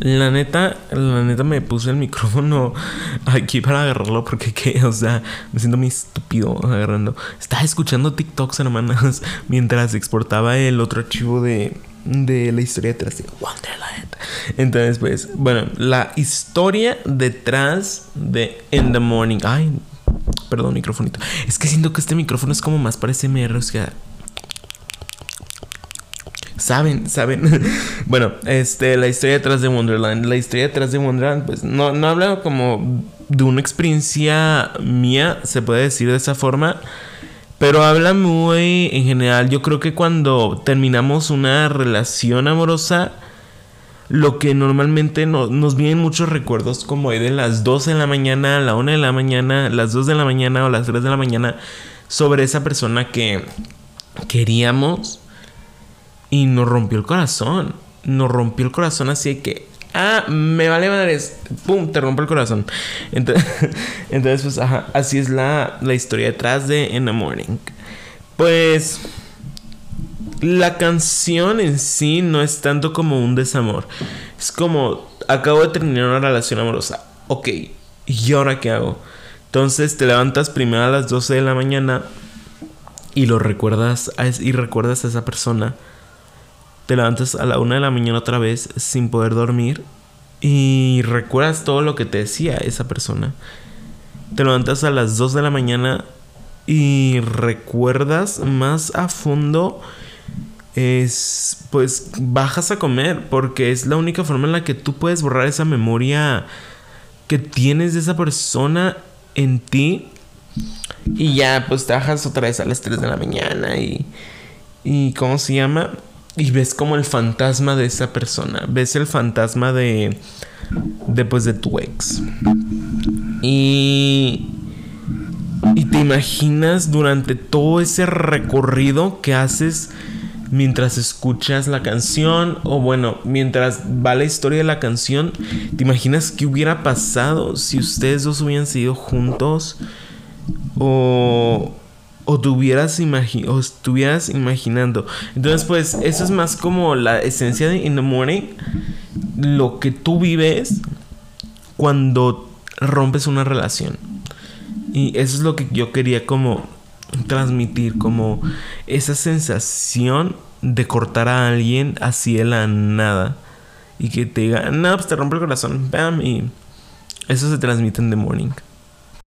La neta, la neta me puse el micrófono aquí para agarrarlo porque que, o sea, me siento muy estúpido agarrando. Estaba escuchando TikToks hermanas mientras exportaba el otro archivo de, de la historia detrás de Wonderland. Entonces, pues, bueno, la historia detrás de In the Morning. Ay, perdón, micrófonito. Es que siento que este micrófono es como más para SMR, o sea, Saben, saben. bueno, este, la historia detrás de Wonderland. La historia detrás de Wonderland, pues no, no habla como de una experiencia mía, se puede decir de esa forma. Pero habla muy en general. Yo creo que cuando terminamos una relación amorosa, lo que normalmente nos vienen muchos recuerdos como de las 12 de la mañana, la 1 de la mañana, las 2 de la mañana o las 3 de la mañana sobre esa persona que queríamos y nos rompió el corazón. Nos rompió el corazón así que, ah, me vale madres, pum, te rompe el corazón. Entonces, entonces pues, ajá, así es la, la historia detrás de In the Morning. Pues la canción en sí no es tanto como un desamor. Es como, acabo de terminar una relación amorosa. Ok, ¿y ahora qué hago? Entonces te levantas primero a las 12 de la mañana y lo recuerdas y recuerdas a esa persona te levantas a la una de la mañana otra vez sin poder dormir y recuerdas todo lo que te decía esa persona. Te levantas a las 2 de la mañana y recuerdas más a fondo es pues bajas a comer porque es la única forma en la que tú puedes borrar esa memoria que tienes de esa persona en ti y ya pues te bajas otra vez a las 3 de la mañana y y cómo se llama y ves como el fantasma de esa persona. Ves el fantasma de. de pues de tu ex. Y. Y te imaginas durante todo ese recorrido que haces mientras escuchas la canción o bueno, mientras va la historia de la canción, te imaginas qué hubiera pasado si ustedes dos hubieran sido juntos o o tuvieras o estuvieras imaginando. Entonces, pues, eso es más como la esencia de In the Morning. Lo que tú vives cuando rompes una relación. Y eso es lo que yo quería como transmitir, como esa sensación de cortar a alguien así de la nada. Y que te diga, no, pues te rompe el corazón, bam, y eso se transmite en The Morning.